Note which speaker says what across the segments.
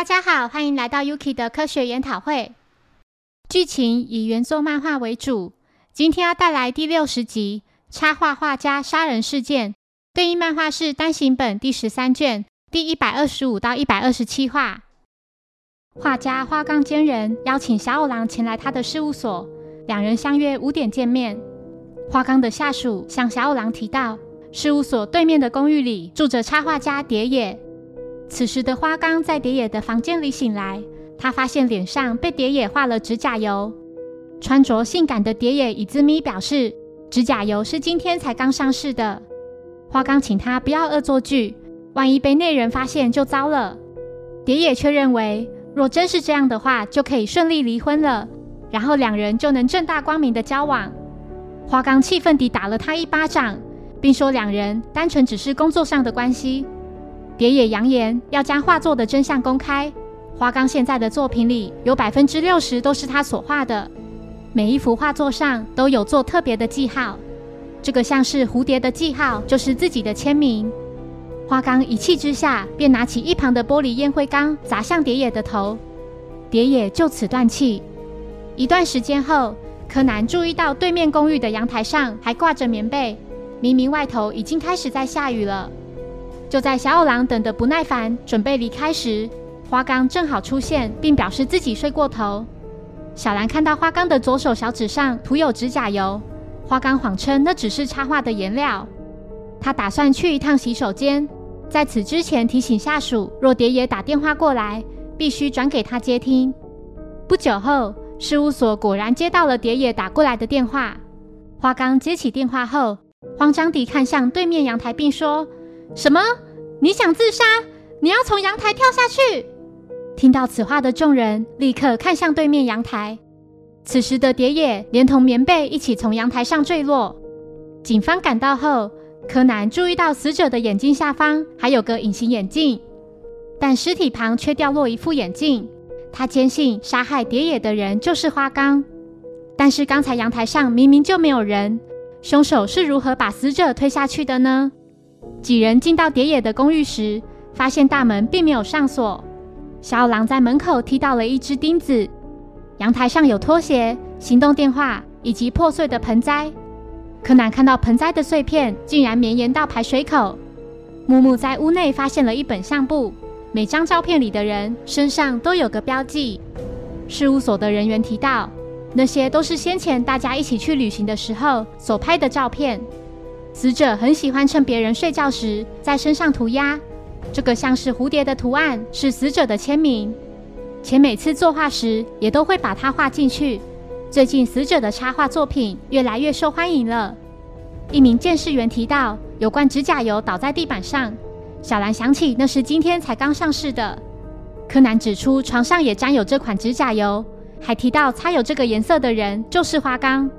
Speaker 1: 大家好，欢迎来到 Yuki 的科学研讨会。剧情以原作漫画为主，今天要带来第六十集插画画家杀人事件。对应漫画是单行本第十三卷第一百二十五到一百二十七话。画家花冈坚人邀请小五郎前来他的事务所，两人相约五点见面。花冈的下属向小五郎提到，事务所对面的公寓里住着插画家蝶野。此时的花冈在蝶野的房间里醒来，他发现脸上被蝶野画了指甲油。穿着性感的蝶野以兹咪表示，指甲油是今天才刚上市的。花冈请他不要恶作剧，万一被内人发现就糟了。蝶野却认为，若真是这样的话，就可以顺利离婚了，然后两人就能正大光明的交往。花冈气愤地打了他一巴掌，并说两人单纯只是工作上的关系。蝶野扬言要将画作的真相公开。花冈现在的作品里有百分之六十都是他所画的，每一幅画作上都有做特别的记号。这个像是蝴蝶的记号，就是自己的签名。花冈一气之下，便拿起一旁的玻璃烟灰缸砸向蝶野的头，蝶野就此断气。一段时间后，柯南注意到对面公寓的阳台上还挂着棉被，明明外头已经开始在下雨了。就在小五郎等得不耐烦，准备离开时，花冈正好出现，并表示自己睡过头。小兰看到花冈的左手小指上涂有指甲油，花冈谎称那只是插画的颜料。他打算去一趟洗手间，在此之前提醒下属，若蝶野打电话过来，必须转给他接听。不久后，事务所果然接到了蝶野打过来的电话。花冈接起电话后，慌张地看向对面阳台，并说。什么？你想自杀？你要从阳台跳下去？听到此话的众人立刻看向对面阳台。此时的蝶野连同棉被一起从阳台上坠落。警方赶到后，柯南注意到死者的眼睛下方还有个隐形眼镜，但尸体旁却掉落一副眼镜。他坚信杀害蝶野的人就是花冈。但是刚才阳台上明明就没有人，凶手是如何把死者推下去的呢？几人进到蝶野的公寓时，发现大门并没有上锁。小狼在门口踢到了一只钉子。阳台上有拖鞋、行动电话以及破碎的盆栽。柯南看到盆栽的碎片竟然绵延到排水口。木木在屋内发现了一本相簿，每张照片里的人身上都有个标记。事务所的人员提到，那些都是先前大家一起去旅行的时候所拍的照片。死者很喜欢趁别人睡觉时在身上涂鸦，这个像是蝴蝶的图案是死者的签名，且每次作画时也都会把它画进去。最近死者的插画作品越来越受欢迎了。一名监视员提到有罐指甲油倒在地板上，小兰想起那是今天才刚上市的。柯南指出床上也沾有这款指甲油，还提到擦有这个颜色的人就是花冈。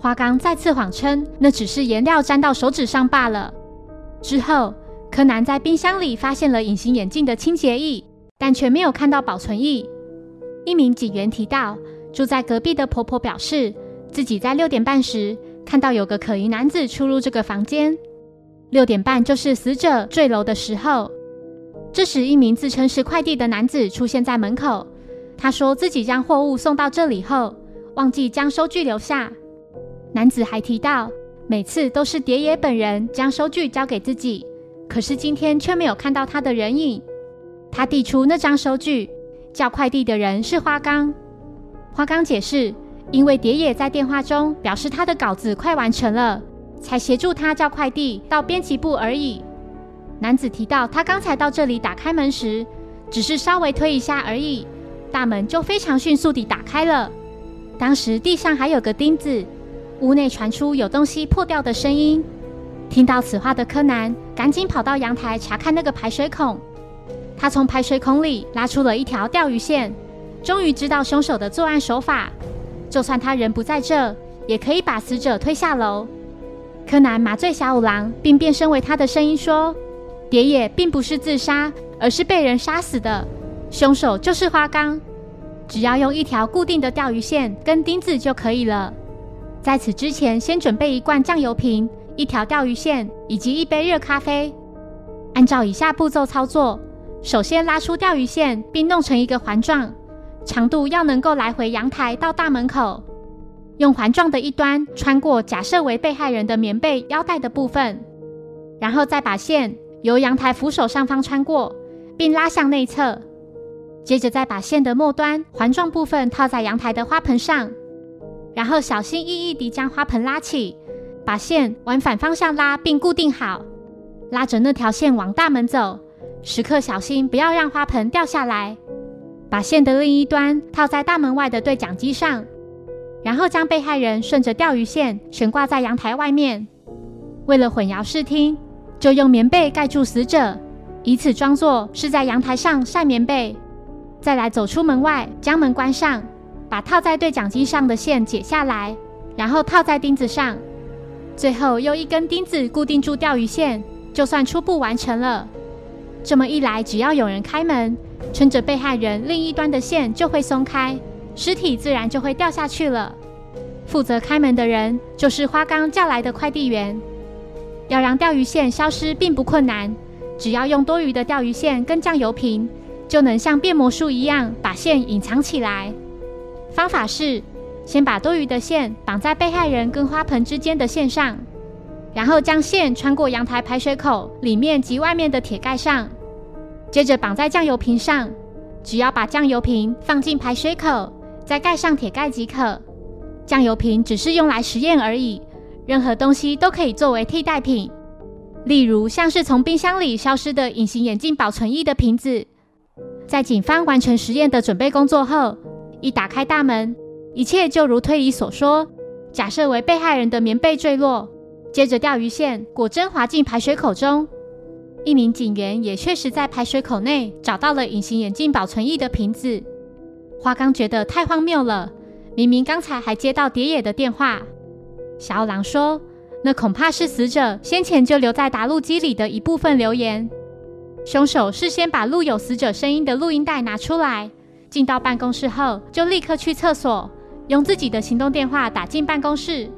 Speaker 1: 花冈再次谎称，那只是颜料沾到手指上罢了。之后，柯南在冰箱里发现了隐形眼镜的清洁液，但却没有看到保存液。一名警员提到，住在隔壁的婆婆表示，自己在六点半时看到有个可疑男子出入这个房间。六点半就是死者坠楼的时候。这时，一名自称是快递的男子出现在门口，他说自己将货物送到这里后，忘记将收据留下。男子还提到，每次都是蝶野本人将收据交给自己，可是今天却没有看到他的人影。他递出那张收据，叫快递的人是花冈。花冈解释，因为蝶野在电话中表示他的稿子快完成了，才协助他叫快递到编辑部而已。男子提到，他刚才到这里打开门时，只是稍微推一下而已，大门就非常迅速地打开了。当时地上还有个钉子。屋内传出有东西破掉的声音。听到此话的柯南赶紧跑到阳台查看那个排水孔。他从排水孔里拉出了一条钓鱼线，终于知道凶手的作案手法。就算他人不在这，也可以把死者推下楼。柯南麻醉小五郎，并变身为他的声音说：“蝶野并不是自杀，而是被人杀死的。凶手就是花冈。只要用一条固定的钓鱼线跟钉子就可以了。”在此之前，先准备一罐酱油瓶、一条钓鱼线以及一杯热咖啡。按照以下步骤操作，首先拉出钓鱼线，并弄成一个环状，长度要能够来回阳台到大门口。用环状的一端穿过假设为被害人的棉被腰带的部分，然后再把线由阳台扶手上方穿过，并拉向内侧。接着再把线的末端环状部分套在阳台的花盆上，然后小心翼翼地将花盆拉起，把线往反方向拉并固定好，拉着那条线往大门走。时刻小心，不要让花盆掉下来。把线的另一端套在大门外的对讲机上，然后将被害人顺着钓鱼线悬挂在阳台外面。为了混淆视听，就用棉被盖住死者，以此装作是在阳台上晒棉被。再来走出门外，将门关上，把套在对讲机上的线解下来，然后套在钉子上，最后用一根钉子固定住钓鱼线，就算初步完成了。这么一来，只要有人开门，撑着被害人另一端的线就会松开，尸体自然就会掉下去了。负责开门的人就是花刚叫来的快递员。要让钓鱼线消失并不困难，只要用多余的钓鱼线跟酱油瓶，就能像变魔术一样把线隐藏起来。方法是，先把多余的线绑在被害人跟花盆之间的线上，然后将线穿过阳台排水口里面及外面的铁盖上。接着绑在酱油瓶上，只要把酱油瓶放进排水口，再盖上铁盖即可。酱油瓶只是用来实验而已，任何东西都可以作为替代品。例如，像是从冰箱里消失的隐形眼镜保存液的瓶子。在警方完成实验的准备工作后，一打开大门，一切就如推理所说，假设为被害人的棉被坠落，接着钓鱼线果真滑进排水口中。一名警员也确实在排水口内找到了隐形眼镜保存液的瓶子。花刚觉得太荒谬了，明明刚才还接到蝶野的电话。小狼说：“那恐怕是死者先前就留在答录机里的一部分留言。凶手事先把录有死者声音的录音带拿出来，进到办公室后就立刻去厕所，用自己的行动电话打进办公室，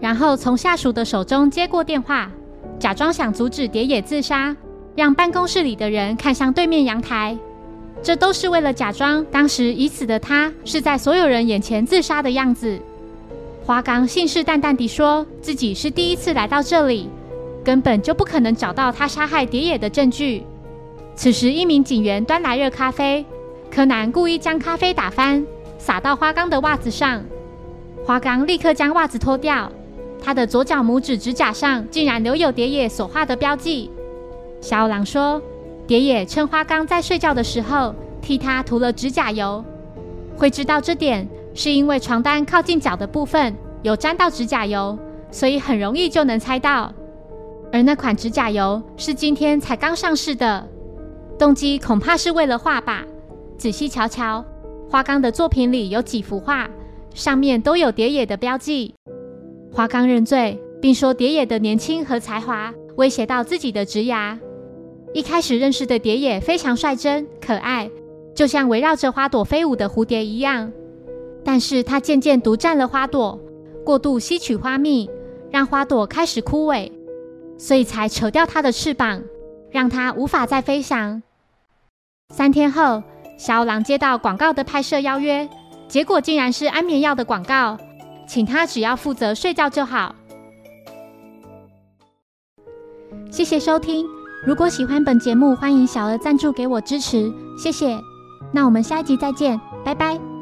Speaker 1: 然后从下属的手中接过电话。”假装想阻止蝶野自杀，让办公室里的人看向对面阳台，这都是为了假装当时已死的他是在所有人眼前自杀的样子。花岗信誓旦旦地说自己是第一次来到这里，根本就不可能找到他杀害蝶野的证据。此时，一名警员端来热咖啡，柯南故意将咖啡打翻，洒到花岗的袜子上。花岗立刻将袜子脱掉。他的左脚拇指指甲上竟然留有蝶野所画的标记。小五郎说，蝶野趁花刚在睡觉的时候替他涂了指甲油。会知道这点，是因为床单靠近脚的部分有沾到指甲油，所以很容易就能猜到。而那款指甲油是今天才刚上市的，动机恐怕是为了画吧。仔细瞧瞧，花刚的作品里有几幅画，上面都有蝶野的标记。花刚认罪，并说蝶野的年轻和才华威胁到自己的职涯。一开始认识的蝶野非常率真可爱，就像围绕着花朵飞舞的蝴蝶一样。但是他渐渐独占了花朵，过度吸取花蜜，让花朵开始枯萎，所以才扯掉它的翅膀，让它无法再飞翔。三天后，小狼接到广告的拍摄邀约，结果竟然是安眠药的广告。请他只要负责睡觉就好。谢谢收听，如果喜欢本节目，欢迎小额赞助给我支持，谢谢。那我们下一集再见，拜拜。